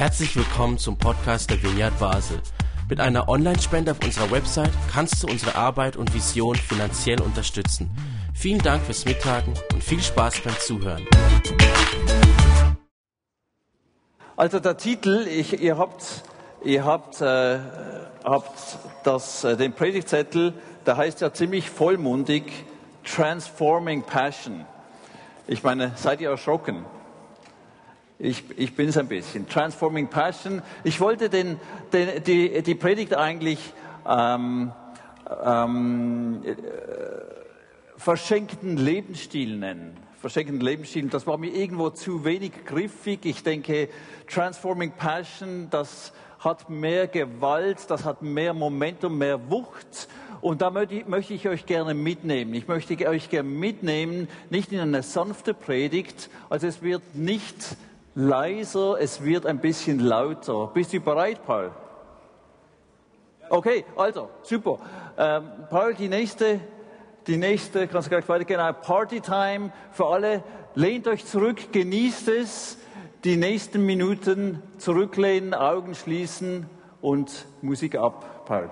Herzlich willkommen zum Podcast der Vineyard Basel. Mit einer Online-Spende auf unserer Website kannst du unsere Arbeit und Vision finanziell unterstützen. Vielen Dank fürs Mittagen und viel Spaß beim Zuhören. Also der Titel, ich, ihr habt, ihr habt, äh, habt das, äh, den Predigtzettel, der heißt ja ziemlich vollmundig Transforming Passion. Ich meine, seid ihr erschrocken? Ich, ich bin es ein bisschen. Transforming Passion. Ich wollte den, den, die, die Predigt eigentlich ähm, ähm, äh, verschenkten Lebensstil nennen. Verschenkten Lebensstil. Das war mir irgendwo zu wenig griffig. Ich denke, Transforming Passion, das hat mehr Gewalt, das hat mehr Momentum, mehr Wucht. Und da möchte ich euch gerne mitnehmen. Ich möchte euch gerne mitnehmen, nicht in eine sanfte Predigt, also es wird nicht leiser, es wird ein bisschen lauter. Bist du bereit, Paul? Okay, also, super. Ähm, Paul, die nächste, die nächste, kannst du gleich weitergehen, Party Time für alle. Lehnt euch zurück, genießt es, die nächsten Minuten zurücklehnen, Augen schließen und Musik ab, Paul.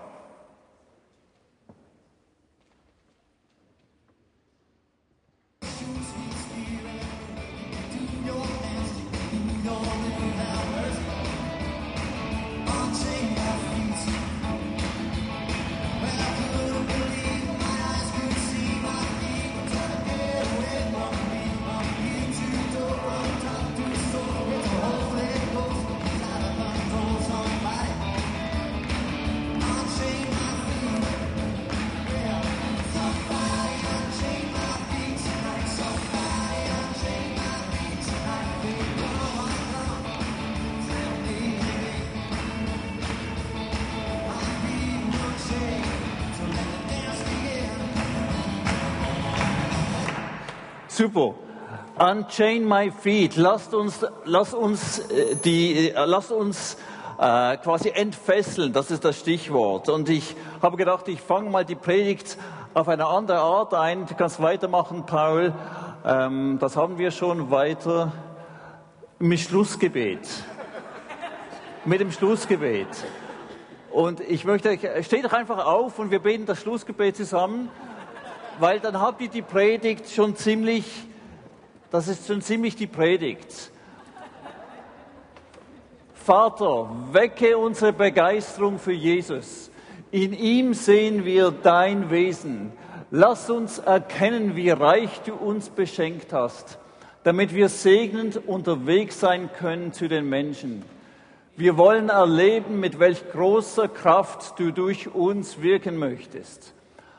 Super. Unchain my feet. Lasst uns, lasst uns, äh, die, äh, lasst uns äh, quasi entfesseln. Das ist das Stichwort. Und ich habe gedacht, ich fange mal die Predigt auf eine andere Art ein. Du kannst weitermachen, Paul. Ähm, das haben wir schon weiter mit Schlussgebet. mit dem Schlussgebet. Und ich möchte, steht doch einfach auf und wir beten das Schlussgebet zusammen weil dann habt ihr die Predigt schon ziemlich, das ist schon ziemlich die Predigt. Vater, wecke unsere Begeisterung für Jesus. In ihm sehen wir dein Wesen. Lass uns erkennen, wie reich du uns beschenkt hast, damit wir segnend unterwegs sein können zu den Menschen. Wir wollen erleben, mit welch großer Kraft du durch uns wirken möchtest.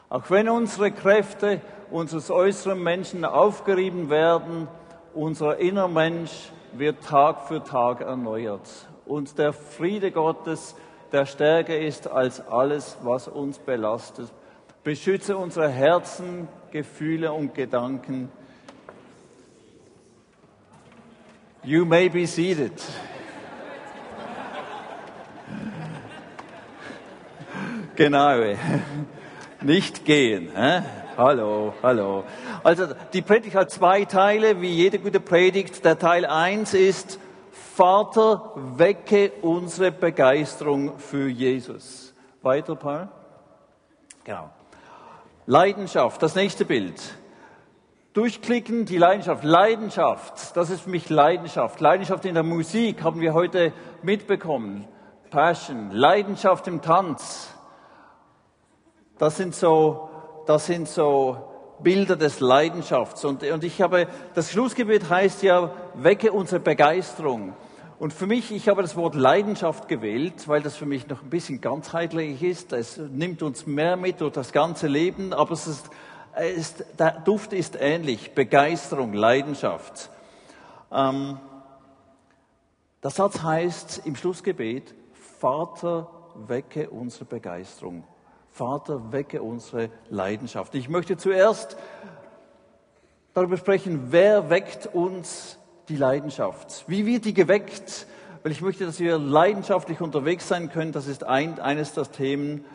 Auch wenn unsere Kräfte unseres äußeren Menschen aufgerieben werden, unser innerer Mensch wird Tag für Tag erneuert. Und der Friede Gottes, der stärker ist als alles, was uns belastet, beschütze unsere Herzen, Gefühle und Gedanken. You may be seated. Genau nicht gehen. Hä? Hallo, hallo. Also die Predigt hat zwei Teile, wie jede gute Predigt. Der Teil eins ist, Vater, wecke unsere Begeisterung für Jesus. Weiter, Paul? Genau. Leidenschaft, das nächste Bild. Durchklicken, die Leidenschaft. Leidenschaft, das ist für mich Leidenschaft. Leidenschaft in der Musik haben wir heute mitbekommen. Passion, Leidenschaft im Tanz. Das sind so, das sind so Bilder des Leidenschafts. Und, und ich habe, das Schlussgebet heißt ja, wecke unsere Begeisterung. Und für mich, ich habe das Wort Leidenschaft gewählt, weil das für mich noch ein bisschen ganzheitlich ist. Es nimmt uns mehr mit durch das ganze Leben, aber es ist, es ist der Duft ist ähnlich. Begeisterung, Leidenschaft. Ähm, der Satz heißt im Schlussgebet, Vater, wecke unsere Begeisterung. Vater, wecke unsere Leidenschaft. Ich möchte zuerst darüber sprechen, wer weckt uns die Leidenschaft? Wie wird die geweckt? Weil ich möchte, dass wir leidenschaftlich unterwegs sein können. Das ist ein, eines der Themen.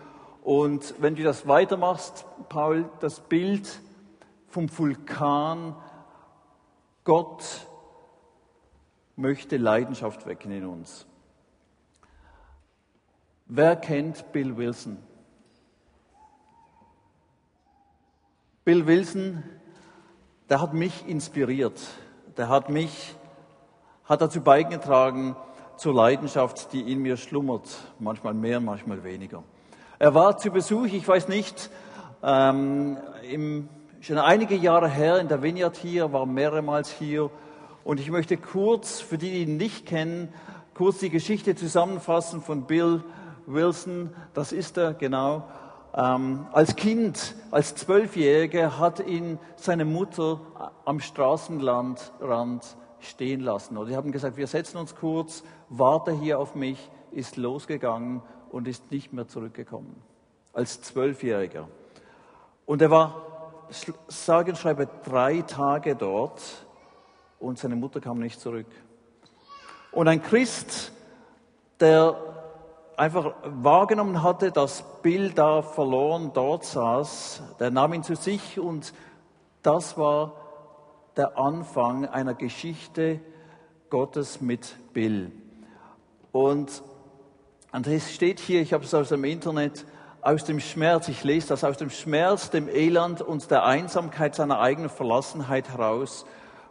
Und wenn du das weitermachst, Paul, das Bild vom Vulkan, Gott möchte Leidenschaft wecken in uns. Wer kennt Bill Wilson? Bill Wilson, der hat mich inspiriert. Der hat mich, hat dazu beigetragen zur Leidenschaft, die in mir schlummert. Manchmal mehr, manchmal weniger. Er war zu Besuch, ich weiß nicht, ähm, im, schon einige Jahre her in der Vineyard hier, war mehrmals hier. Und ich möchte kurz, für die, die ihn nicht kennen, kurz die Geschichte zusammenfassen von Bill Wilson. Das ist er, genau. Ähm, als Kind, als Zwölfjähriger hat ihn seine Mutter am Straßenrand stehen lassen. Und die haben gesagt, wir setzen uns kurz, warte hier auf mich, ist losgegangen und ist nicht mehr zurückgekommen. Als Zwölfjähriger. Und er war, sage und schreibe, drei Tage dort und seine Mutter kam nicht zurück. Und ein Christ, der einfach wahrgenommen hatte, dass Bill da verloren dort saß, der nahm ihn zu sich und das war der Anfang einer Geschichte Gottes mit Bill. Und, es steht hier, ich habe es aus dem Internet, aus dem Schmerz, ich lese das, aus dem Schmerz, dem Elend und der Einsamkeit seiner eigenen Verlassenheit heraus,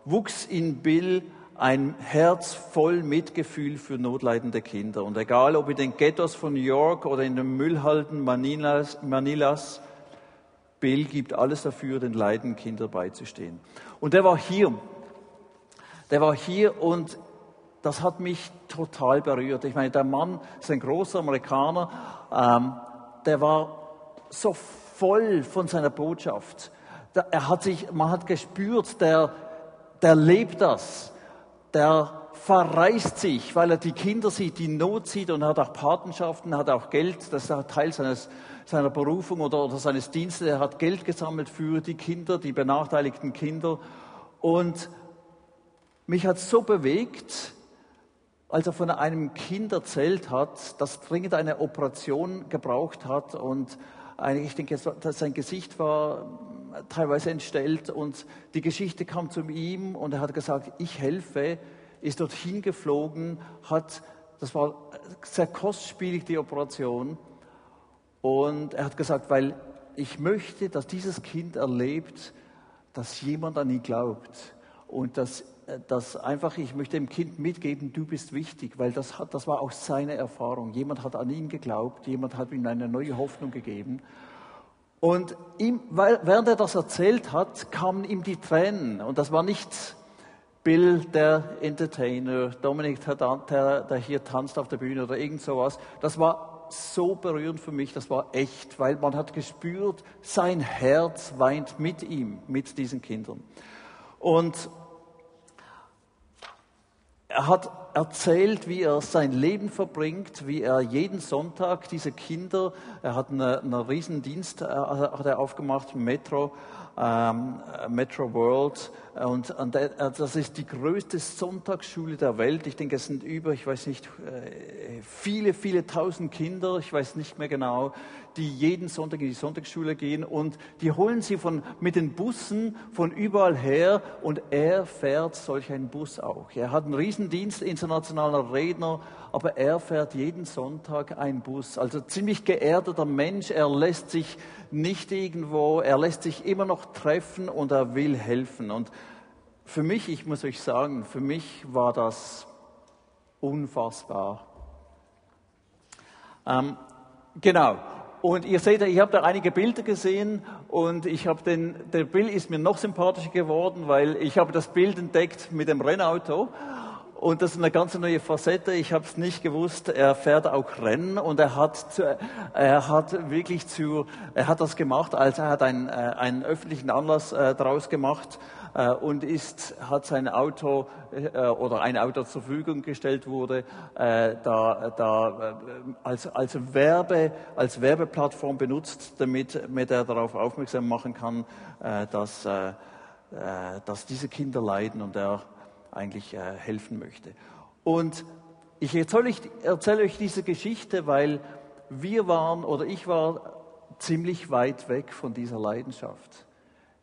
wuchs in Bill ein Herz voll Mitgefühl für notleidende Kinder. Und egal, ob in den Ghettos von New York oder in den Müllhalden Manilas, Manilas Bill gibt alles dafür, den leidenden Kindern beizustehen. Und der war hier. Der war hier und das hat mich total berührt. Ich meine, der Mann ist ein großer Amerikaner, ähm, der war so voll von seiner Botschaft. Er hat sich, man hat gespürt, der, der lebt das der verreist sich, weil er die Kinder sieht, die Not sieht und hat auch Patenschaften, hat auch Geld, das ist Teil seines, seiner Berufung oder, oder seines Dienstes. Er hat Geld gesammelt für die Kinder, die benachteiligten Kinder. Und mich hat so bewegt, als er von einem Kind erzählt hat, das dringend eine Operation gebraucht hat und ich denke, sein Gesicht war teilweise entstellt und die Geschichte kam zu ihm und er hat gesagt, ich helfe, ist dorthin geflogen, hat, das war sehr kostspielig, die Operation. Und er hat gesagt, weil ich möchte, dass dieses Kind erlebt, dass jemand an ihn glaubt und dass, dass einfach, ich möchte dem Kind mitgeben, du bist wichtig, weil das, hat, das war auch seine Erfahrung. Jemand hat an ihn geglaubt, jemand hat ihm eine neue Hoffnung gegeben. Und ihm, während er das erzählt hat, kamen ihm die Tränen. Und das war nicht Bill, der Entertainer, Dominik, der, der hier tanzt auf der Bühne oder irgend sowas. Das war so berührend für mich, das war echt, weil man hat gespürt, sein Herz weint mit ihm, mit diesen Kindern. Und er hat erzählt, wie er sein Leben verbringt, wie er jeden Sonntag diese Kinder, er hat einen, einen Riesendienst äh, hat er aufgemacht, Metro, ähm, Metro World, und, und äh, das ist die größte Sonntagsschule der Welt. Ich denke, es sind über, ich weiß nicht, äh, viele, viele tausend Kinder, ich weiß nicht mehr genau, die jeden Sonntag in die Sonntagsschule gehen und die holen sie von, mit den Bussen von überall her und er fährt solch einen Bus auch. Er hat einen Riesendienst, internationaler Redner, aber er fährt jeden Sonntag einen Bus. Also ziemlich geerdeter Mensch, er lässt sich nicht irgendwo, er lässt sich immer noch treffen und er will helfen. Und für mich, ich muss euch sagen, für mich war das unfassbar. Ähm, genau. Und ihr seht, ich habe da einige Bilder gesehen und ich habe den, der Bild ist mir noch sympathischer geworden, weil ich habe das Bild entdeckt mit dem Rennauto und das ist eine ganz neue Facette. Ich habe es nicht gewusst. Er fährt auch Rennen und er hat, er hat wirklich zu, er hat das gemacht, als er hat einen, äh, einen öffentlichen Anlass äh, daraus gemacht äh, und ist, hat sein Auto äh, oder ein Auto zur Verfügung gestellt wurde, äh, da, da als, als, Werbe, als Werbeplattform benutzt, damit, damit er darauf aufmerksam machen kann, dass, dass diese Kinder leiden und er eigentlich helfen möchte. Und ich erzähle euch, erzähle euch diese Geschichte, weil wir waren oder ich war ziemlich weit weg von dieser Leidenschaft.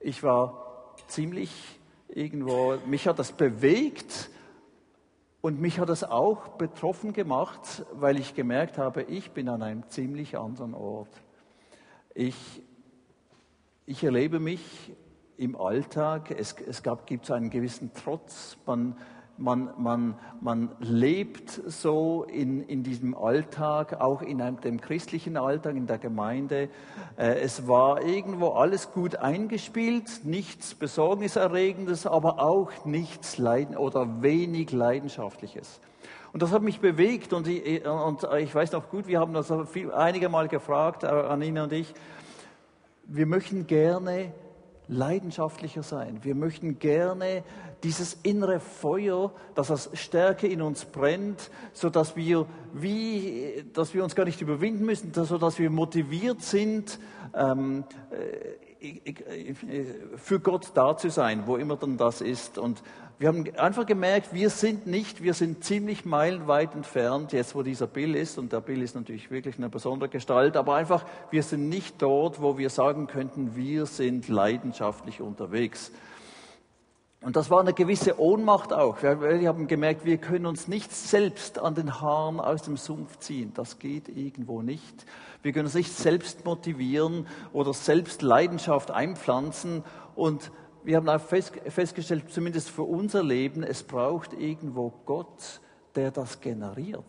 Ich war ziemlich irgendwo, mich hat das bewegt, Und mich hat das auch betroffen gemacht, weil ich gemerkt habe, ich bin an einem ziemlich anderen Ort. Ich, ich erlebe mich im Alltag, es, es gab, gibt so einen gewissen Trotz, man, man, man, man lebt so in, in diesem Alltag, auch in einem, dem christlichen Alltag, in der Gemeinde. Äh, es war irgendwo alles gut eingespielt, nichts Besorgniserregendes, aber auch nichts Leiden oder wenig Leidenschaftliches. Und das hat mich bewegt und ich, und ich weiß noch gut, wir haben das viel, einige Mal gefragt, äh, Anina und ich, wir möchten gerne leidenschaftlicher sein. Wir möchten gerne dieses innere Feuer, dass das Stärke in uns brennt, so dass wir wie, dass wir uns gar nicht überwinden müssen, so dass wir motiviert sind, ähm, äh, für Gott da zu sein, wo immer dann das ist. Und wir haben einfach gemerkt, wir sind nicht, wir sind ziemlich meilenweit entfernt, jetzt wo dieser Bill ist, und der Bill ist natürlich wirklich eine besondere Gestalt, aber einfach, wir sind nicht dort, wo wir sagen könnten, wir sind leidenschaftlich unterwegs. Und das war eine gewisse Ohnmacht auch. Wir haben gemerkt, wir können uns nicht selbst an den Haaren aus dem Sumpf ziehen. Das geht irgendwo nicht. Wir können uns nicht selbst motivieren oder selbst Leidenschaft einpflanzen. Und wir haben auch festgestellt, zumindest für unser Leben, es braucht irgendwo Gott, der das generiert.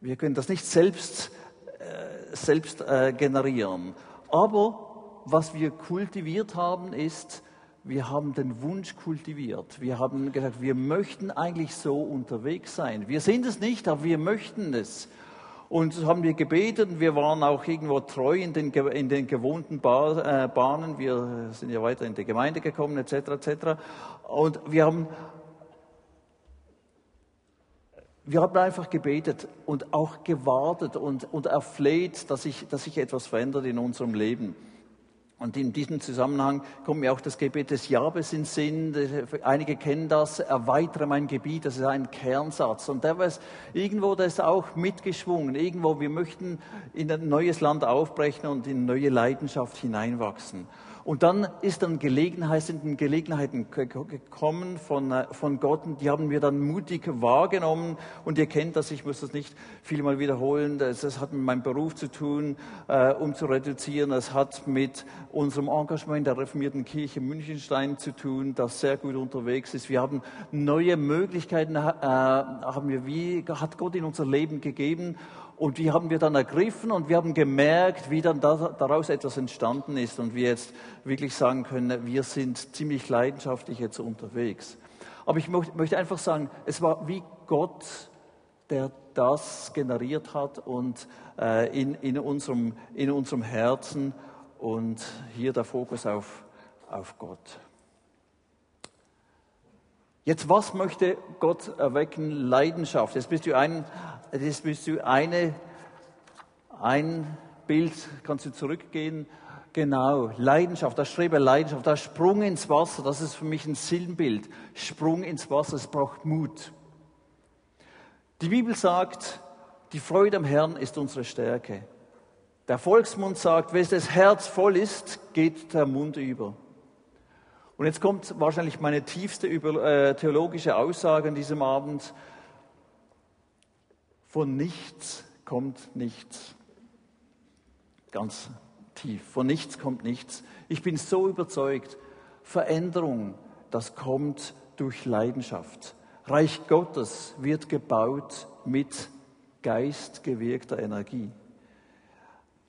Wir können das nicht selbst, äh, selbst äh, generieren. Aber was wir kultiviert haben, ist, wir haben den Wunsch kultiviert. Wir haben gesagt, wir möchten eigentlich so unterwegs sein. Wir sind es nicht, aber wir möchten es. Und so haben wir gebetet wir waren auch irgendwo treu in den, in den gewohnten äh, Bahnen. Wir sind ja weiter in die Gemeinde gekommen, etc., etc. Und wir haben, wir haben einfach gebetet und auch gewartet und, und erfleht, dass sich dass sich etwas verändert in unserem Leben. Und in diesem Zusammenhang kommt mir auch das Gebet des Jabes in Sinn. Einige kennen das, erweitere mein Gebiet, das ist ein Kernsatz. Und der ist irgendwo, der ist auch mitgeschwungen. Irgendwo, wir möchten in ein neues Land aufbrechen und in neue Leidenschaft hineinwachsen. Und dann ist dann Gelegenheit, sind Gelegenheiten gekommen von, äh, von Gott und die haben wir dann mutig wahrgenommen. Und ihr kennt das, ich muss das nicht viel mal wiederholen. Das, das hat mit meinem Beruf zu tun, äh, um zu reduzieren. Es hat mit unserem Engagement der reformierten Kirche Münchenstein zu tun, das sehr gut unterwegs ist. Wir haben neue Möglichkeiten, äh, haben wir wie, hat Gott in unser Leben gegeben. Und die haben wir dann ergriffen und wir haben gemerkt, wie dann daraus etwas entstanden ist und wir jetzt wirklich sagen können, wir sind ziemlich leidenschaftlich jetzt unterwegs. Aber ich möchte einfach sagen, es war wie Gott, der das generiert hat und äh, in, in, unserem, in unserem Herzen und hier der Fokus auf, auf Gott. Jetzt, was möchte Gott erwecken? Leidenschaft. Jetzt bist du ein, jetzt bist du eine, ein Bild, kannst du zurückgehen. Genau, Leidenschaft, das Strebe Leidenschaft, das Sprung ins Wasser, das ist für mich ein Sinnbild. Sprung ins Wasser, es braucht Mut. Die Bibel sagt, die Freude am Herrn ist unsere Stärke. Der Volksmund sagt, wenn das Herz voll ist, geht der Mund über. Und jetzt kommt wahrscheinlich meine tiefste äh, theologische Aussage an diesem Abend. Von nichts kommt nichts. Ganz tief. Von nichts kommt nichts. Ich bin so überzeugt, Veränderung, das kommt durch Leidenschaft. Reich Gottes wird gebaut mit geistgewirkter Energie.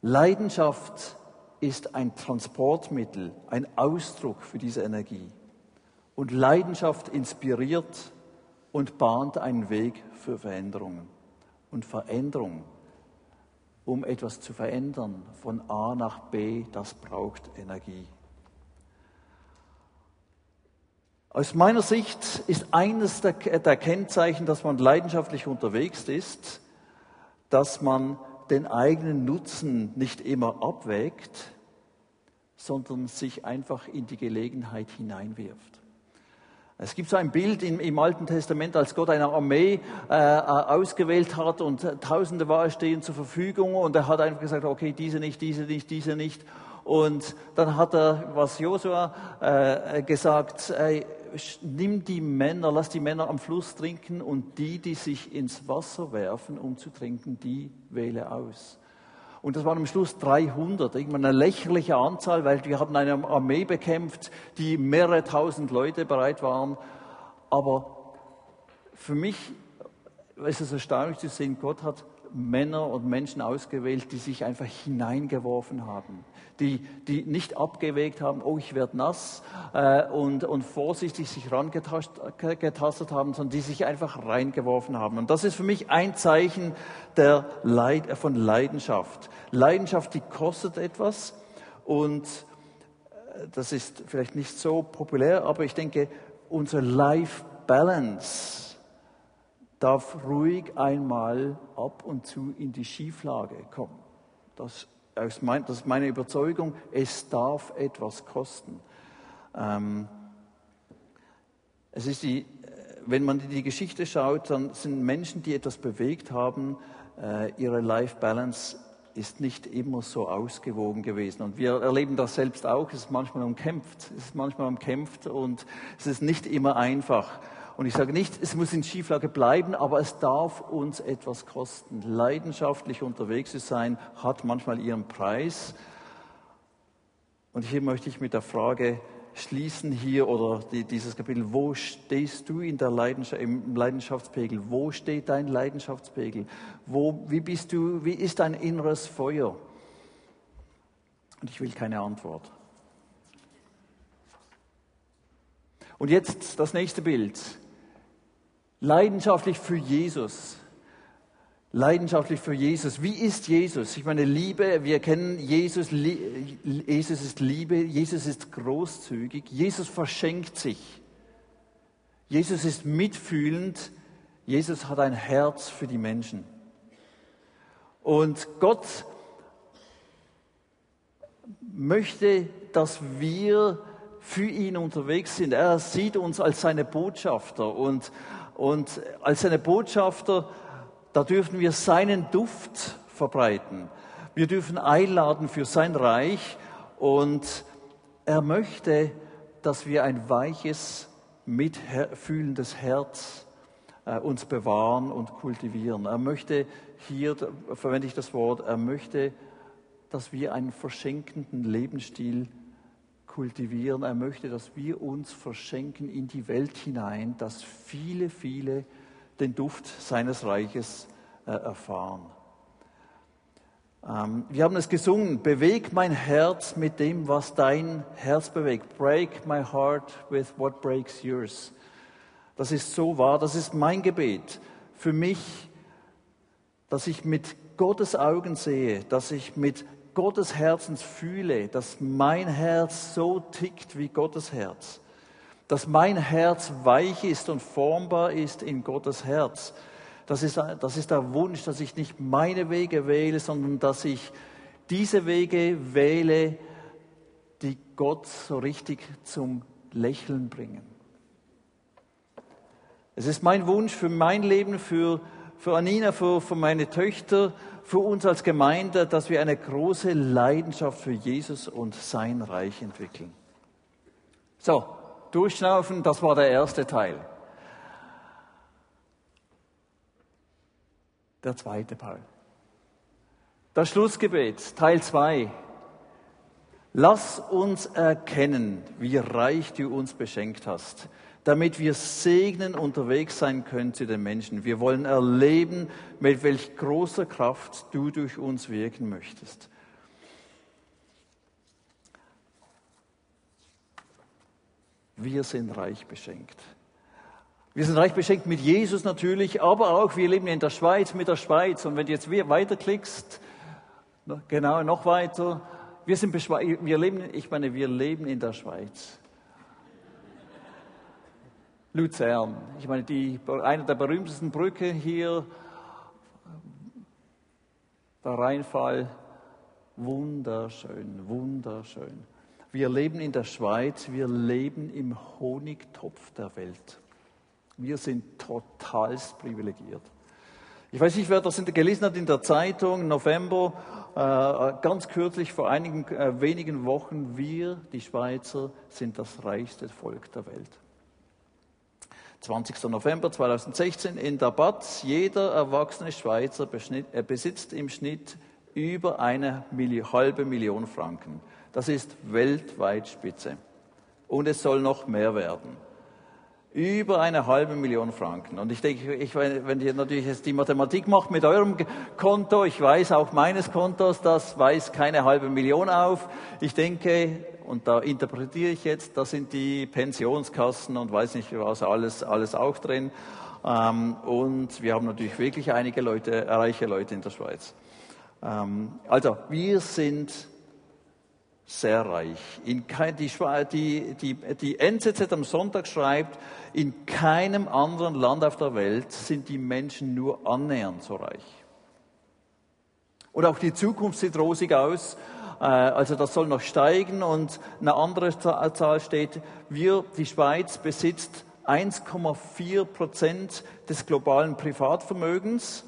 Leidenschaft ist ein Transportmittel, ein Ausdruck für diese Energie. Und Leidenschaft inspiriert und bahnt einen Weg für Veränderungen. Und Veränderung, um etwas zu verändern von A nach B, das braucht Energie. Aus meiner Sicht ist eines der, der Kennzeichen, dass man leidenschaftlich unterwegs ist, dass man den eigenen Nutzen nicht immer abwägt, sondern sich einfach in die Gelegenheit hineinwirft. Es gibt so ein Bild im, im Alten Testament, als Gott eine Armee äh, ausgewählt hat und Tausende war stehen zur Verfügung und er hat einfach gesagt, okay, diese nicht, diese nicht, diese nicht. Und dann hat er, was Josua äh, gesagt, ey, nimm die Männer, lass die Männer am Fluss trinken und die, die sich ins Wasser werfen, um zu trinken, die wähle aus. Und das waren am Schluss 300, irgendwann eine lächerliche Anzahl, weil wir haben eine Armee bekämpft, die mehrere tausend Leute bereit waren. Aber für mich ist es erstaunlich zu sehen, Gott hat Männer und Menschen ausgewählt, die sich einfach hineingeworfen haben, die, die nicht abgewegt haben, oh, ich werde nass äh, und, und vorsichtig sich rangetastet haben, sondern die sich einfach reingeworfen haben. Und das ist für mich ein Zeichen der Leid, äh, von Leidenschaft. Leidenschaft, die kostet etwas und äh, das ist vielleicht nicht so populär, aber ich denke, unsere Life Balance darf ruhig einmal ab und zu in die Schieflage kommen. Das, das ist meine Überzeugung, es darf etwas kosten. Ähm, es ist die, wenn man in die Geschichte schaut, dann sind Menschen, die etwas bewegt haben, äh, ihre Life Balance ist nicht immer so ausgewogen gewesen. Und wir erleben das selbst auch. Es ist manchmal umkämpft. Es ist manchmal umkämpft und es ist nicht immer einfach. Und ich sage nicht, es muss in Schieflage bleiben, aber es darf uns etwas kosten. Leidenschaftlich unterwegs zu sein, hat manchmal ihren Preis. Und hier möchte ich mit der Frage schließen hier oder die, dieses Kapitel, wo stehst du in der Leidenschaft, im Leidenschaftspegel? Wo steht dein Leidenschaftspegel? Wo, wie bist du, wie ist dein inneres Feuer? Und ich will keine Antwort. Und jetzt das nächste Bild. Leidenschaftlich für Jesus. Leidenschaftlich für Jesus. Wie ist Jesus? Ich meine, Liebe, wir kennen Jesus, Jesus ist Liebe, Jesus ist großzügig, Jesus verschenkt sich. Jesus ist mitfühlend, Jesus hat ein Herz für die Menschen. Und Gott möchte, dass wir für ihn unterwegs sind. Er sieht uns als seine Botschafter und und als seine Botschafter, da dürfen wir seinen Duft verbreiten. Wir dürfen einladen für sein Reich und er möchte, dass wir ein weiches, mitfühlendes Herz äh, uns bewahren und kultivieren. Er möchte, hier verwende ich das Wort, er möchte, dass wir einen verschenkenden Lebensstil kultivieren. Er möchte, dass wir uns verschenken in die Welt hinein, dass viele, viele den Duft seines Reiches äh, erfahren. Ähm, wir haben es gesungen, beweg mein Herz mit dem, was dein Herz bewegt. Break my heart with what breaks yours. Das ist so wahr, das ist mein Gebet für mich, dass ich mit Gottes Augen sehe, dass ich mit Gottes Herzens fühle, dass mein Herz so tickt wie Gottes Herz, dass mein Herz weich ist und formbar ist in Gottes Herz. Das ist, das ist der Wunsch, dass ich nicht meine Wege wähle, sondern dass ich diese Wege wähle, die Gott so richtig zum Lächeln bringen. Es ist mein Wunsch für mein Leben, für, für Anina, für, für meine Töchter, für uns als Gemeinde, dass wir eine große Leidenschaft für Jesus und sein Reich entwickeln. So, durchschnaufen, das war der erste Teil. Der zweite Teil. Das Schlussgebet, Teil 2. Lass uns erkennen, wie reich du uns beschenkt hast damit wir segnen unterwegs sein können zu den Menschen. Wir wollen erleben, mit welch großer Kraft du durch uns wirken möchtest. Wir sind reich beschenkt. Wir sind reich beschenkt mit Jesus natürlich, aber auch wir leben in der Schweiz mit der Schweiz. Und wenn du jetzt weiterklickst, genau noch weiter, wir sind wir leben, ich meine, wir leben in der Schweiz. Luzern. Ich meine, die, eine der berühmtesten Brücke hier, der Rheinfall, wunderschön, wunderschön. Wir leben in der Schweiz, wir leben im Honigtopf der Welt. Wir sind totalst privilegiert. Ich weiß nicht, wer das gelesen hat in der Zeitung, November, äh, ganz kürzlich vor einigen äh, wenigen Wochen, wir, die Schweizer, sind das reichste Volk der Welt. 20. November 2016 in der Batz. Jeder erwachsene Schweizer äh, besitzt im Schnitt über eine halbe Million Franken. Das ist weltweit Spitze. Und es soll noch mehr werden. Über eine halbe Million Franken. Und ich denke, ich, wenn ihr natürlich jetzt die Mathematik macht mit eurem Konto, ich weiß auch meines Kontos, das weist keine halbe Million auf. Ich denke, und da interpretiere ich jetzt, da sind die Pensionskassen und weiß nicht was alles, alles auch drin. Ähm, und wir haben natürlich wirklich einige Leute, reiche Leute in der Schweiz. Ähm, also, wir sind sehr reich. In kein, die, die, die, die NZZ am Sonntag schreibt, in keinem anderen Land auf der Welt sind die Menschen nur annähernd so reich. Und auch die Zukunft sieht rosig aus. Äh, also das soll noch steigen. Und eine andere Zahl steht, wir, die Schweiz besitzt 1,4 Prozent des globalen Privatvermögens.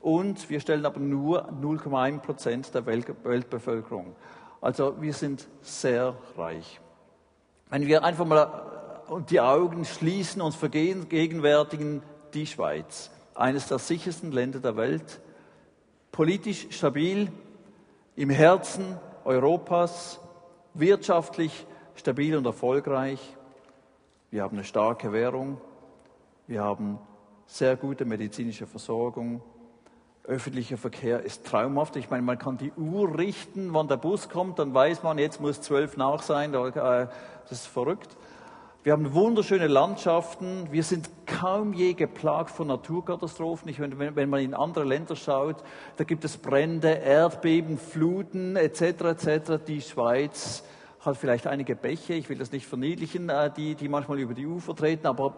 Und wir stellen aber nur 0,1 Prozent der Weltbevölkerung. Also wir sind sehr reich. Wenn wir einfach mal äh, die Augen schließen, uns vergegenwärtigen, die Schweiz, eines der sichersten Länder der Welt, politisch stabil, im Herzen Europas, wirtschaftlich stabil und erfolgreich. Wir haben eine starke Währung, wir haben sehr gute medizinische Versorgung, Öffentlicher Verkehr ist traumhaft. Ich meine, man kann die Uhr richten, wann der Bus kommt, dann weiß man, jetzt muss zwölf nach sein. Äh, das ist verrückt. Wir haben wunderschöne Landschaften. Wir sind kaum je geplagt von Naturkatastrophen. Ich meine, wenn man in andere Länder schaut, da gibt es Brände, Erdbeben, Fluten etc. etc. Die Schweiz hat vielleicht einige Bäche. Ich will das nicht verniedlichen, äh, die, die manchmal über die Ufer treten, aber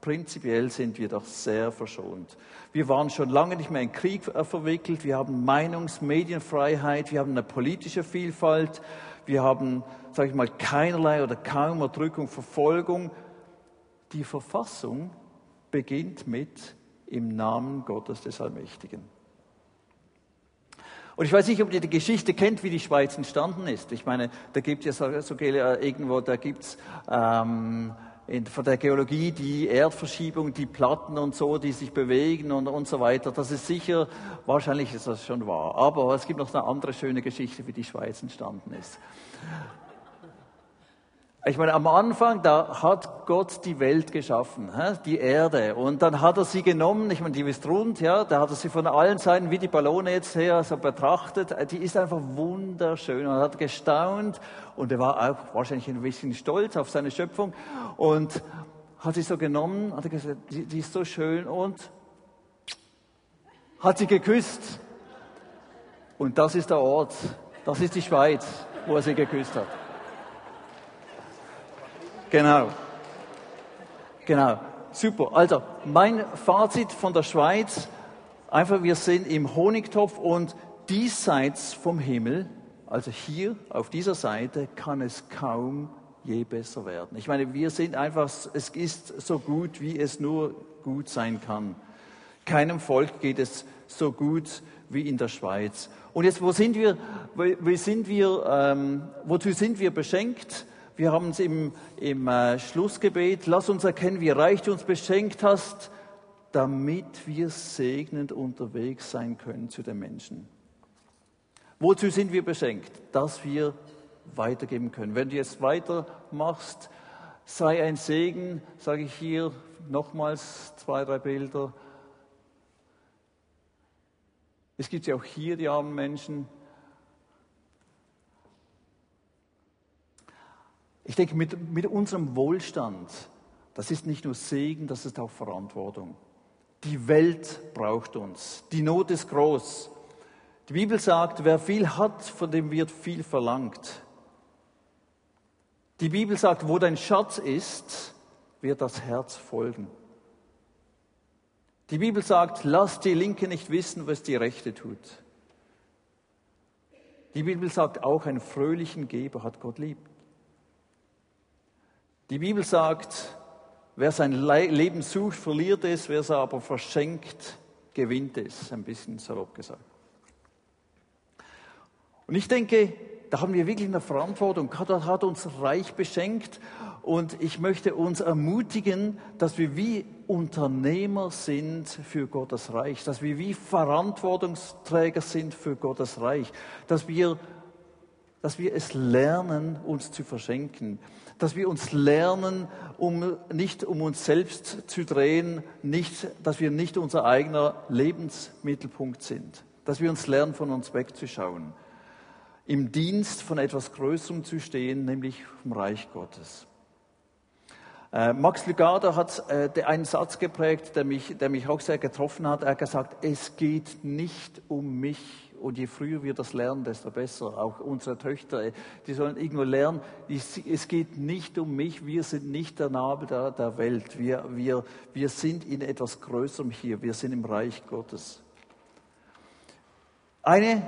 prinzipiell sind wir doch sehr verschont. Wir waren schon lange nicht mehr in Krieg äh, verwickelt. Wir haben Meinungs-, Medienfreiheit. Wir haben eine politische Vielfalt. Wir haben, sage ich mal, keinerlei oder kaum Erdrückung, Verfolgung. Die Verfassung beginnt mit im Namen Gottes des Allmächtigen. Und ich weiß nicht, ob ihr die Geschichte kennt, wie die Schweiz entstanden ist. Ich meine, da gibt es ja so, äh, irgendwo, da gibt's ähm, in, von der Geologie die Erdverschiebung, die Platten und so, die sich bewegen und, und so weiter. Das ist sicher, wahrscheinlich ist das schon wahr. Aber es gibt noch eine andere schöne Geschichte, wie die Schweiz entstanden ist. Ich meine, am Anfang, da hat Gott die Welt geschaffen, die Erde. Und dann hat er sie genommen, ich meine, die ist rund, ja, da hat er sie von allen Seiten, wie die Ballone jetzt her, so betrachtet. Die ist einfach wunderschön. Und er hat gestaunt und er war auch wahrscheinlich ein bisschen stolz auf seine Schöpfung und hat sie so genommen, hat gesagt, die, die ist so schön und hat sie geküsst. Und das ist der Ort, das ist die Schweiz, wo er sie geküsst hat. Genau. Genau. Super. Also, mein Fazit von der Schweiz, einfach wir sind im Honigtopf und diesseits vom Himmel, also hier auf dieser Seite, kann es kaum je besser werden. Ich meine, wir sind einfach, es ist so gut, wie es nur gut sein kann. Keinem Volk geht es so gut wie in der Schweiz. Und jetzt, wo sind wir, wo sind wir, ähm, wozu sind wir beschenkt? Wir haben es im, im äh, Schlussgebet. Lass uns erkennen, wie reich du uns beschenkt hast, damit wir segnend unterwegs sein können zu den Menschen. Wozu sind wir beschenkt? Dass wir weitergeben können. Wenn du jetzt weitermachst, sei ein Segen, sage ich hier nochmals zwei, drei Bilder. Es gibt ja auch hier die armen Menschen, Ich denke, mit, mit unserem Wohlstand, das ist nicht nur Segen, das ist auch Verantwortung. Die Welt braucht uns. Die Not ist groß. Die Bibel sagt, wer viel hat, von dem wird viel verlangt. Die Bibel sagt, wo dein Schatz ist, wird das Herz folgen. Die Bibel sagt, lass die Linke nicht wissen, was die Rechte tut. Die Bibel sagt auch, einen fröhlichen Geber hat Gott lieb. Die Bibel sagt, wer sein Leben sucht, verliert es, wer es aber verschenkt, gewinnt es, ein bisschen salopp gesagt. Und ich denke, da haben wir wirklich eine Verantwortung. Gott hat uns reich beschenkt Und ich möchte uns ermutigen, dass wir wie Unternehmer sind für Gottes Reich, dass wir wie Verantwortungsträger sind für Gottes Reich, dass wir, dass wir es lernen, uns zu verschenken, dass wir uns lernen, um, nicht um uns selbst zu drehen, nicht, dass wir nicht unser eigener Lebensmittelpunkt sind, dass wir uns lernen, von uns wegzuschauen, im Dienst von etwas Größerem zu stehen, nämlich vom Reich Gottes. Äh, Max Lugada hat äh, einen Satz geprägt, der mich, der mich auch sehr getroffen hat. Er hat gesagt, es geht nicht um mich. Und je früher wir das lernen, desto besser. Auch unsere Töchter, die sollen irgendwo lernen, es geht nicht um mich, wir sind nicht der Nabel der, der Welt. Wir, wir, wir sind in etwas Größerem hier, wir sind im Reich Gottes. Eine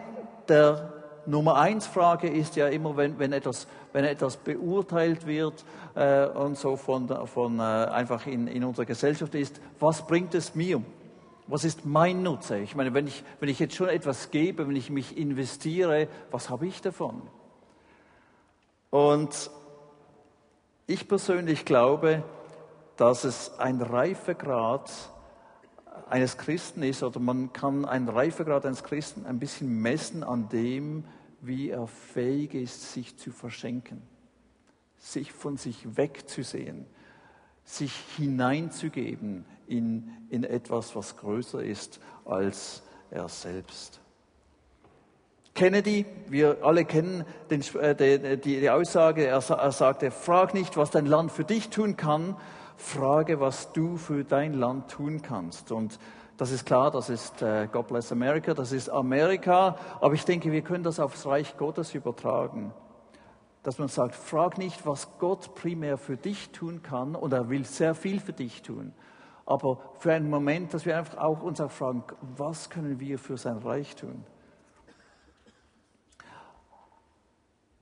der Nummer eins Frage ist ja immer, wenn, wenn, etwas, wenn etwas beurteilt wird äh, und so von, von äh, einfach in, in unserer Gesellschaft ist, was bringt es mir? Was ist mein Nutzer? Ich meine, wenn ich, wenn ich jetzt schon etwas gebe, wenn ich mich investiere, was habe ich davon? Und ich persönlich glaube, dass es ein Reifegrad eines Christen ist, oder man kann einen Reifegrad eines Christen ein bisschen messen an dem, wie er fähig ist, sich zu verschenken, sich von sich wegzusehen, sich hineinzugeben in, in etwas, was größer ist als er selbst. Kennedy, wir alle kennen den, äh, die, die, Aussage, er, er sagte, frag nicht, was dein Land für dich tun kann, frage, was du für dein Land tun kannst. Und das ist klar, das ist äh, God Bless America, das ist Amerika, aber ich denke, wir können das aufs Reich Gottes übertragen. Dass man sagt, frag nicht, was Gott primär für dich tun kann, und er will sehr viel für dich tun. Aber für einen Moment, dass wir einfach auch uns auch fragen, was können wir für sein Reich tun?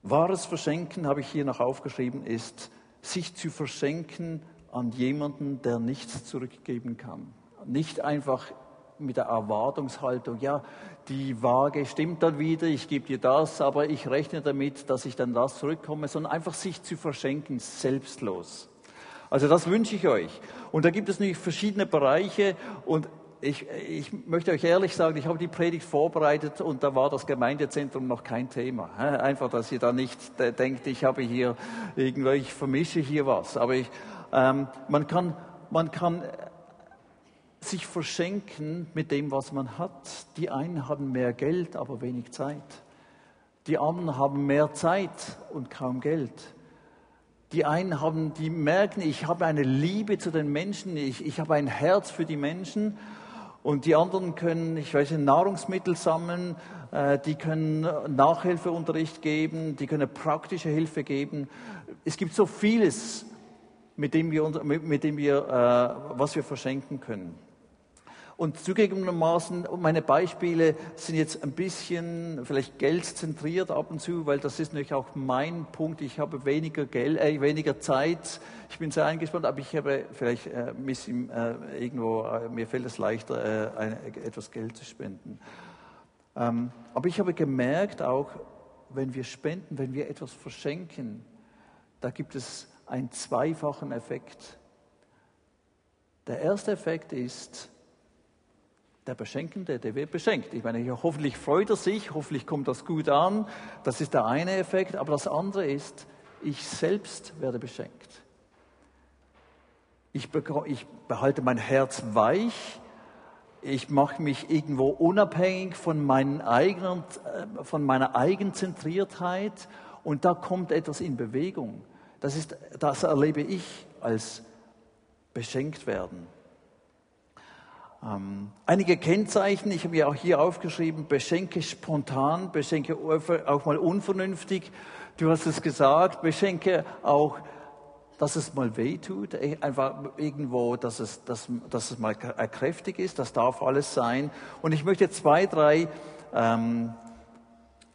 Wahres Verschenken, habe ich hier noch aufgeschrieben, ist, sich zu verschenken an jemanden, der nichts zurückgeben kann. Nicht einfach mit der Erwartungshaltung, ja, die Waage stimmt dann wieder, ich gebe dir das, aber ich rechne damit, dass ich dann das zurückkomme, sondern einfach sich zu verschenken, selbstlos. Also das wünsche ich euch. Und da gibt es natürlich verschiedene Bereiche und ich, ich möchte euch ehrlich sagen, ich habe die Predigt vorbereitet und da war das Gemeindezentrum noch kein Thema. Einfach, dass ihr da nicht denkt, ich habe hier irgendwo, ich vermische hier was. Aber ich, ähm, man kann, man kann sich verschenken mit dem, was man hat. Die einen haben mehr Geld, aber wenig Zeit. Die anderen haben mehr Zeit und kaum Geld. Die einen haben, die merken, ich habe eine Liebe zu den Menschen, ich, ich habe ein Herz für die Menschen. Und die anderen können, ich weiß nicht, Nahrungsmittel sammeln, äh, die können Nachhilfeunterricht geben, die können praktische Hilfe geben. Es gibt so vieles, mit dem wir, mit dem wir äh, was wir verschenken können. Und zugegebenermaßen, meine Beispiele sind jetzt ein bisschen vielleicht geldzentriert ab und zu, weil das ist natürlich auch mein Punkt. Ich habe weniger Geld, äh, weniger Zeit. Ich bin sehr eingespannt, aber ich habe vielleicht äh, bisschen, äh, irgendwo, äh, mir fällt es leichter, äh, ein, etwas Geld zu spenden. Ähm, aber ich habe gemerkt auch, wenn wir spenden, wenn wir etwas verschenken, da gibt es einen zweifachen Effekt. Der erste Effekt ist, der Beschenkende, der wird beschenkt. Ich meine, hoffentlich freut er sich, hoffentlich kommt das gut an. Das ist der eine Effekt. Aber das andere ist, ich selbst werde beschenkt. Ich, ich behalte mein Herz weich. Ich mache mich irgendwo unabhängig von, eigenen, äh, von meiner Eigenzentriertheit. Und da kommt etwas in Bewegung. Das, ist, das erlebe ich als beschenkt werden. Ähm, einige Kennzeichen, ich habe ja auch hier aufgeschrieben, beschenke spontan, beschenke auch mal unvernünftig. Du hast es gesagt, beschenke auch, dass es mal weh tut, äh, einfach irgendwo, dass es, dass, dass es mal kräftig ist, das darf alles sein. Und ich möchte zwei, drei ähm,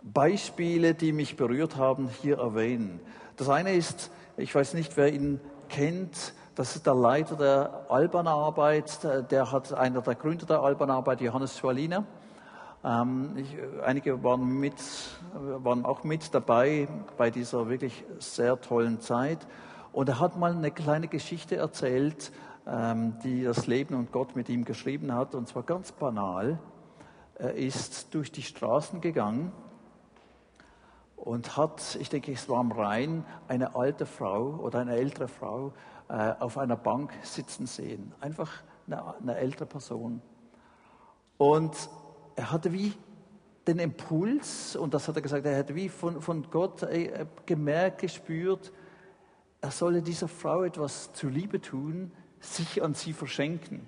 Beispiele, die mich berührt haben, hier erwähnen. Das eine ist, ich weiß nicht, wer ihn kennt, das ist der Leiter der Albanarbeit, der hat einer der Gründer der Albanarbeit, Johannes Schwalina. Ähm, ich, einige waren, mit, waren auch mit dabei bei dieser wirklich sehr tollen Zeit. Und er hat mal eine kleine Geschichte erzählt, ähm, die das Leben und Gott mit ihm geschrieben hat. Und zwar ganz banal. Er ist durch die Straßen gegangen und hat, ich denke, es war am Rhein, eine alte Frau oder eine ältere Frau äh, auf einer Bank sitzen sehen. Einfach eine, eine ältere Person. Und er hatte wie den Impuls, und das hat er gesagt, er hätte wie von, von Gott äh, gemerkt, gespürt, er solle dieser Frau etwas zuliebe tun, sich an sie verschenken.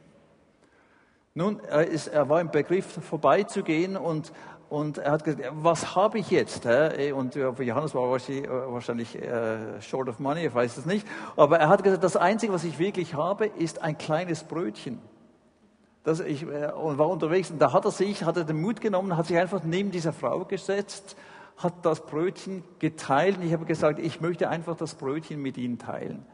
Nun, er, ist, er war im Begriff, vorbeizugehen und, und er hat gesagt, was habe ich jetzt? Und für Johannes war wahrscheinlich, wahrscheinlich äh, short of money, ich weiß es nicht. Aber er hat gesagt, das Einzige, was ich wirklich habe, ist ein kleines Brötchen. Das ich, äh, und war unterwegs und da hat er sich, hat er den Mut genommen, hat sich einfach neben dieser Frau gesetzt, hat das Brötchen geteilt und ich habe gesagt, ich möchte einfach das Brötchen mit Ihnen teilen.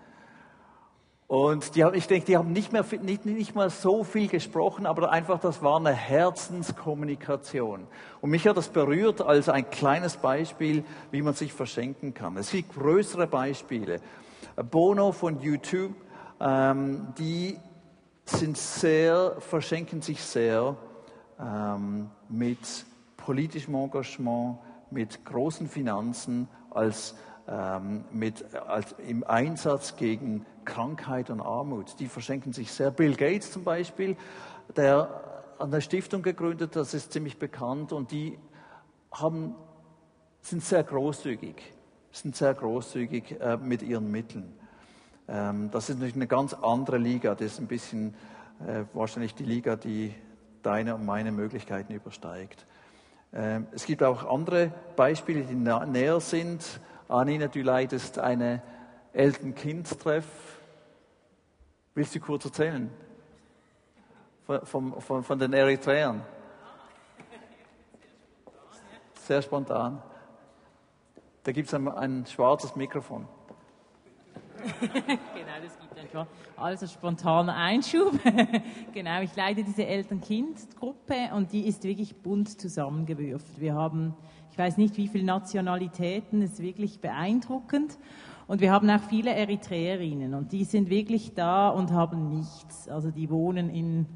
Und die, ich denke, die haben nicht, mehr, nicht, nicht mal so viel gesprochen, aber einfach, das war eine Herzenskommunikation. Und mich hat das berührt als ein kleines Beispiel, wie man sich verschenken kann. Es gibt größere Beispiele. Bono von YouTube, ähm, die sind sehr, verschenken sich sehr ähm, mit politischem Engagement, mit großen Finanzen, als, ähm, mit, als im Einsatz gegen Krankheit und Armut. Die verschenken sich sehr. Bill Gates zum Beispiel, der an der Stiftung gegründet, das ist ziemlich bekannt, und die haben, sind sehr großzügig, sind sehr großzügig äh, mit ihren Mitteln. Ähm, das ist natürlich eine ganz andere Liga, das ist ein bisschen äh, wahrscheinlich die Liga, die deine und meine Möglichkeiten übersteigt. Ähm, es gibt auch andere Beispiele, die näher sind. Anina, du leitest eine Eltern-Kind-Treff Willst du kurz erzählen? Von, von, von den Eritreern. Sehr spontan. Da gibt es ein, ein schwarzes Mikrofon. genau, das gibt ein. Also spontaner Einschub. genau, ich leite diese Eltern-Kind-Gruppe und die ist wirklich bunt zusammengewürft. Wir haben, ich weiß nicht wie viele Nationalitäten, es ist wirklich beeindruckend. Und wir haben auch viele Eritreerinnen und die sind wirklich da und haben nichts. Also die wohnen in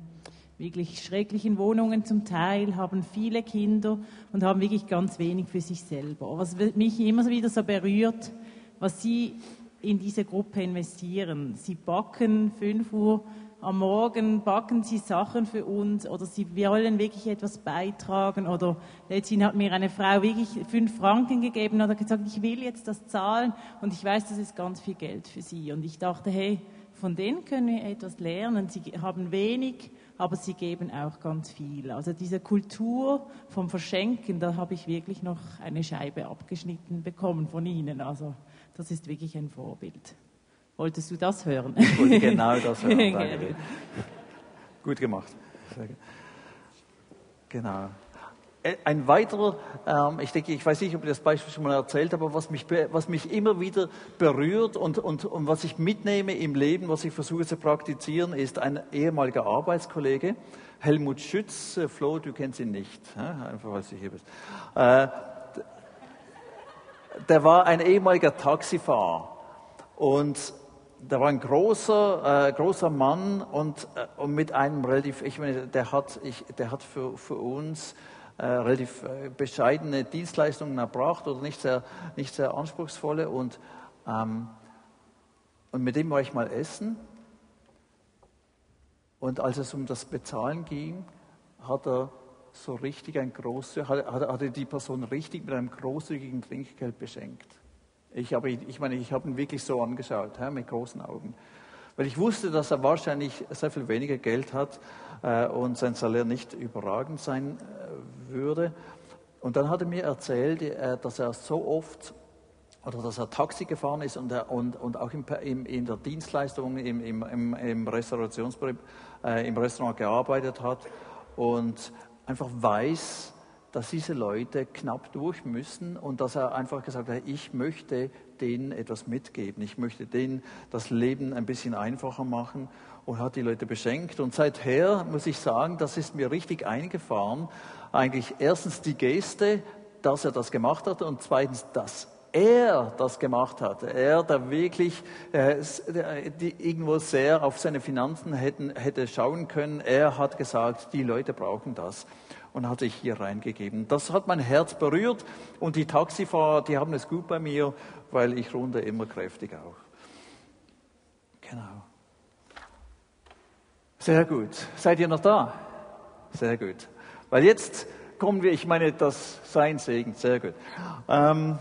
wirklich schrecklichen Wohnungen zum Teil, haben viele Kinder und haben wirklich ganz wenig für sich selber. Was mich immer wieder so berührt, was sie in diese Gruppe investieren. Sie backen 5 Uhr am Morgen backen sie Sachen für uns oder sie wollen wirklich etwas beitragen oder letztens hat mir eine Frau wirklich fünf Franken gegeben und hat gesagt, ich will jetzt das zahlen und ich weiß, das ist ganz viel Geld für sie und ich dachte, hey, von denen können wir etwas lernen. Sie haben wenig, aber sie geben auch ganz viel. Also diese Kultur vom Verschenken, da habe ich wirklich noch eine Scheibe abgeschnitten bekommen von Ihnen. Also das ist wirklich ein Vorbild. Wolltest du das hören? Ich wollte genau das hören. Gut gemacht. Genau. Äh, ein weiterer, ähm, ich denke, ich weiß nicht, ob ich das Beispiel schon mal erzählt habe, aber was mich, was mich immer wieder berührt und, und, und was ich mitnehme im Leben, was ich versuche zu praktizieren, ist ein ehemaliger Arbeitskollege, Helmut Schütz. Äh, Flo, du kennst ihn nicht, einfach weil du hier bist. Äh, der war ein ehemaliger Taxifahrer und da war ein großer, äh, großer Mann und, äh, und mit einem relativ, ich meine, der hat, ich, der hat für, für uns äh, relativ äh, bescheidene Dienstleistungen erbracht oder nicht sehr, nicht sehr anspruchsvolle und, ähm, und mit dem war ich mal essen und als es um das Bezahlen ging, hat er so richtig ein großes, hat, hatte die Person richtig mit einem großzügigen Trinkgeld beschenkt. Ich, habe, ich meine, ich habe ihn wirklich so angeschaut, mit großen Augen. Weil ich wusste, dass er wahrscheinlich sehr viel weniger Geld hat äh, und sein Salär nicht überragend sein äh, würde. Und dann hat er mir erzählt, äh, dass er so oft oder dass er Taxi gefahren ist und, er, und, und auch im, im, in der Dienstleistung, im, im, im Restaurationsbetrieb, äh, im Restaurant gearbeitet hat und einfach weiß, dass diese Leute knapp durch müssen und dass er einfach gesagt hat, ich möchte denen etwas mitgeben, ich möchte denen das Leben ein bisschen einfacher machen und hat die Leute beschenkt. Und seither muss ich sagen, das ist mir richtig eingefahren. Eigentlich erstens die Geste, dass er das gemacht hat und zweitens das er das gemacht hat. Er, der wirklich äh, die irgendwo sehr auf seine Finanzen hätten, hätte schauen können, er hat gesagt, die Leute brauchen das und hat sich hier reingegeben. Das hat mein Herz berührt und die Taxifahrer, die haben es gut bei mir, weil ich runde immer kräftig auch. Genau. Sehr gut. Seid ihr noch da? Sehr gut. Weil jetzt kommen wir, ich meine, das Sein Segen. Sehr gut. Ähm,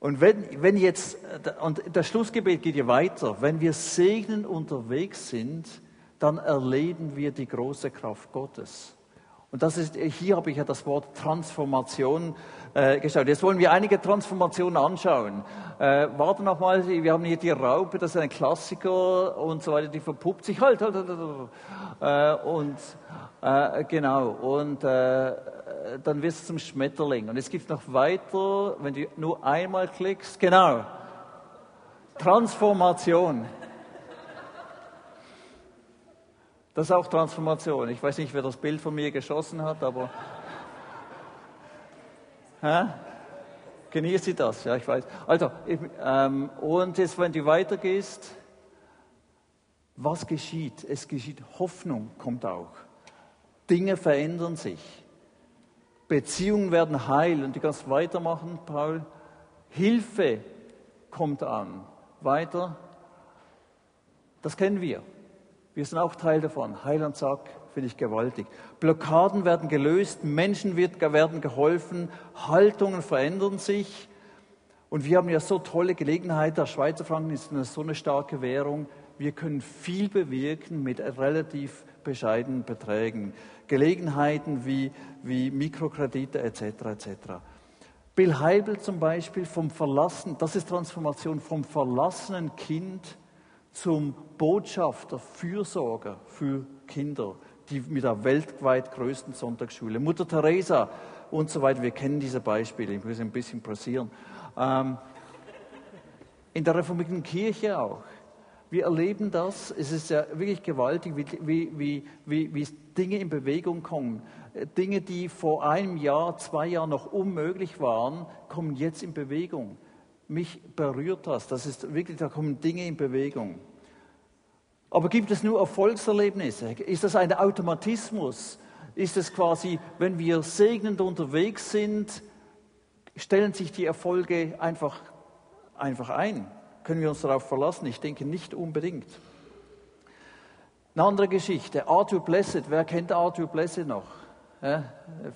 und wenn, wenn jetzt, und das Schlussgebet geht ja weiter, wenn wir segnen unterwegs sind, dann erleben wir die große Kraft Gottes. Und das ist, hier habe ich ja das Wort Transformation äh, geschaut. Jetzt wollen wir einige Transformationen anschauen. Äh, warte noch mal, wir haben hier die Raupe, das ist ein Klassiker und so weiter, die verpuppt sich halt. halt, halt, halt äh, und äh, genau, und äh, dann wird es zum Schmetterling. Und es gibt noch weiter, wenn du nur einmal klickst, genau, Transformation. Das ist auch Transformation. Ich weiß nicht, wer das Bild von mir geschossen hat, aber. Hä? Genießt Sie das? Ja, ich weiß. Also, ähm, und jetzt, wenn du weitergehst, was geschieht? Es geschieht Hoffnung, kommt auch. Dinge verändern sich. Beziehungen werden heil. Und du kannst weitermachen, Paul. Hilfe kommt an. Weiter. Das kennen wir. Wir sind auch Teil davon. Heiland sagt, finde ich gewaltig. Blockaden werden gelöst, Menschen werden geholfen, Haltungen verändern sich. Und wir haben ja so tolle Gelegenheit, der Schweizer Franken ist eine, so eine starke Währung. Wir können viel bewirken mit relativ bescheidenen Beträgen. Gelegenheiten wie, wie Mikrokredite etc. etc. Bill Heibel zum Beispiel vom Verlassen, das ist Transformation vom verlassenen Kind zum Botschafter, Fürsorger für Kinder, die mit der weltweit größten Sonntagsschule, Mutter Teresa und so weiter. Wir kennen diese Beispiele, ich muss ein bisschen pressieren. Ähm, in der reformierten Kirche auch. Wir erleben das, es ist ja wirklich gewaltig, wie, wie, wie, wie Dinge in Bewegung kommen. Dinge, die vor einem Jahr, zwei Jahren noch unmöglich waren, kommen jetzt in Bewegung mich berührt hast. Das ist wirklich, da kommen Dinge in Bewegung. Aber gibt es nur Erfolgserlebnisse? Ist das ein Automatismus? Ist es quasi, wenn wir segnend unterwegs sind, stellen sich die Erfolge einfach, einfach ein? Können wir uns darauf verlassen? Ich denke nicht unbedingt. Eine andere Geschichte, Arthur Blessed. Wer kennt Arthur Blessed noch? Ja,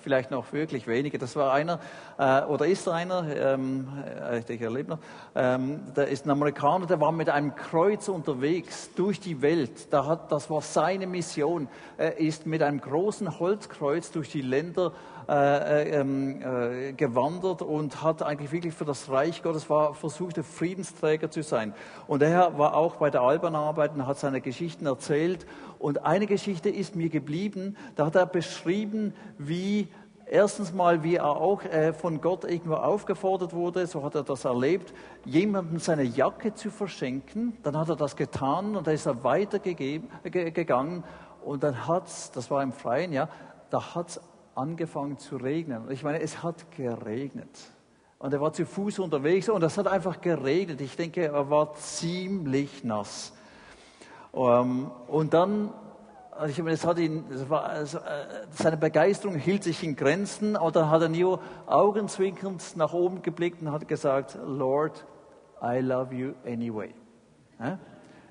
vielleicht noch wirklich wenige. Das war einer, äh, oder ist einer, ähm, äh, ich er lebt noch, ähm, der ist ein Amerikaner, der war mit einem Kreuz unterwegs durch die Welt. Da hat, das war seine Mission. Er ist mit einem großen Holzkreuz durch die Länder äh, äh, ähm, äh, gewandert und hat eigentlich wirklich für das Reich Gottes war, versuchte Friedensträger zu sein. Und er war auch bei der Albanarbeit und hat seine Geschichten erzählt. Und eine Geschichte ist mir geblieben, da hat er beschrieben, wie Erstens mal, wie er auch äh, von Gott irgendwo aufgefordert wurde, so hat er das erlebt, jemandem seine Jacke zu verschenken. Dann hat er das getan und da ist er weitergegangen und dann hat es, das war im Freien, ja, da hat es angefangen zu regnen. Ich meine, es hat geregnet. Und er war zu Fuß unterwegs und es hat einfach geregnet. Ich denke, er war ziemlich nass. Ähm, und dann, also ich meine, es hat ihn, es war, also, seine Begeisterung hielt sich in Grenzen und dann hat er nur augenzwinkernd nach oben geblickt und hat gesagt, Lord, I love you anyway.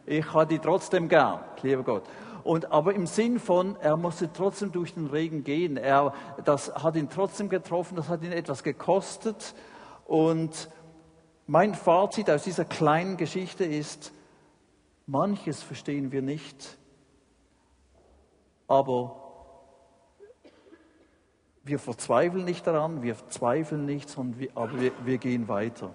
Ich habe dich trotzdem gern, lieber Gott. Und, aber im Sinn von, er musste trotzdem durch den Regen gehen. Er, das hat ihn trotzdem getroffen, das hat ihn etwas gekostet. Und mein Fazit aus dieser kleinen Geschichte ist, manches verstehen wir nicht, aber wir verzweifeln nicht daran, wir zweifeln nicht, sondern wir, aber wir, wir gehen weiter.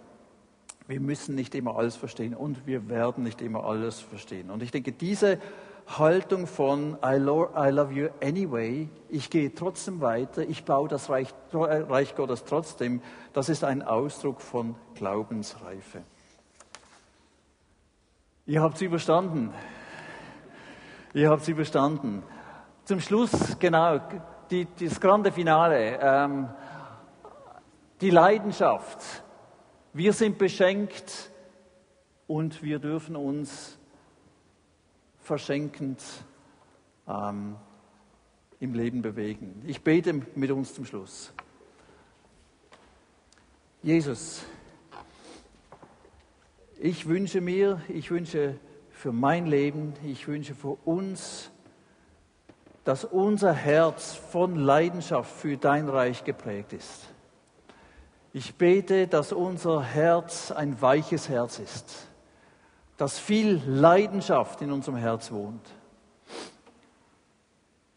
Wir müssen nicht immer alles verstehen und wir werden nicht immer alles verstehen. Und ich denke, diese Haltung von I love you anyway, ich gehe trotzdem weiter, ich baue das Reich, Reich Gottes trotzdem, das ist ein Ausdruck von Glaubensreife. Ihr habt es überstanden. Ihr habt es überstanden. Zum Schluss, genau, die, das grande Finale. Ähm, die Leidenschaft. Wir sind beschenkt und wir dürfen uns verschenkend ähm, im Leben bewegen. Ich bete mit uns zum Schluss. Jesus, ich wünsche mir, ich wünsche für mein Leben, ich wünsche für uns, dass unser Herz von Leidenschaft für dein Reich geprägt ist. Ich bete, dass unser Herz ein weiches Herz ist, dass viel Leidenschaft in unserem Herz wohnt.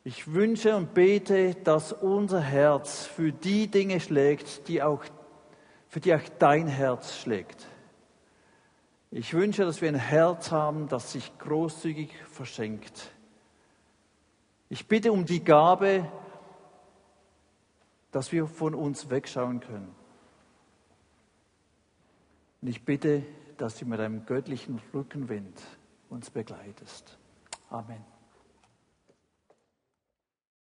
Ich wünsche und bete, dass unser Herz für die Dinge schlägt, die auch, für die auch dein Herz schlägt. Ich wünsche, dass wir ein Herz haben, das sich großzügig verschenkt ich bitte um die Gabe, dass wir von uns wegschauen können. Und ich bitte, dass du mit einem göttlichen Rückenwind uns begleitest. Amen.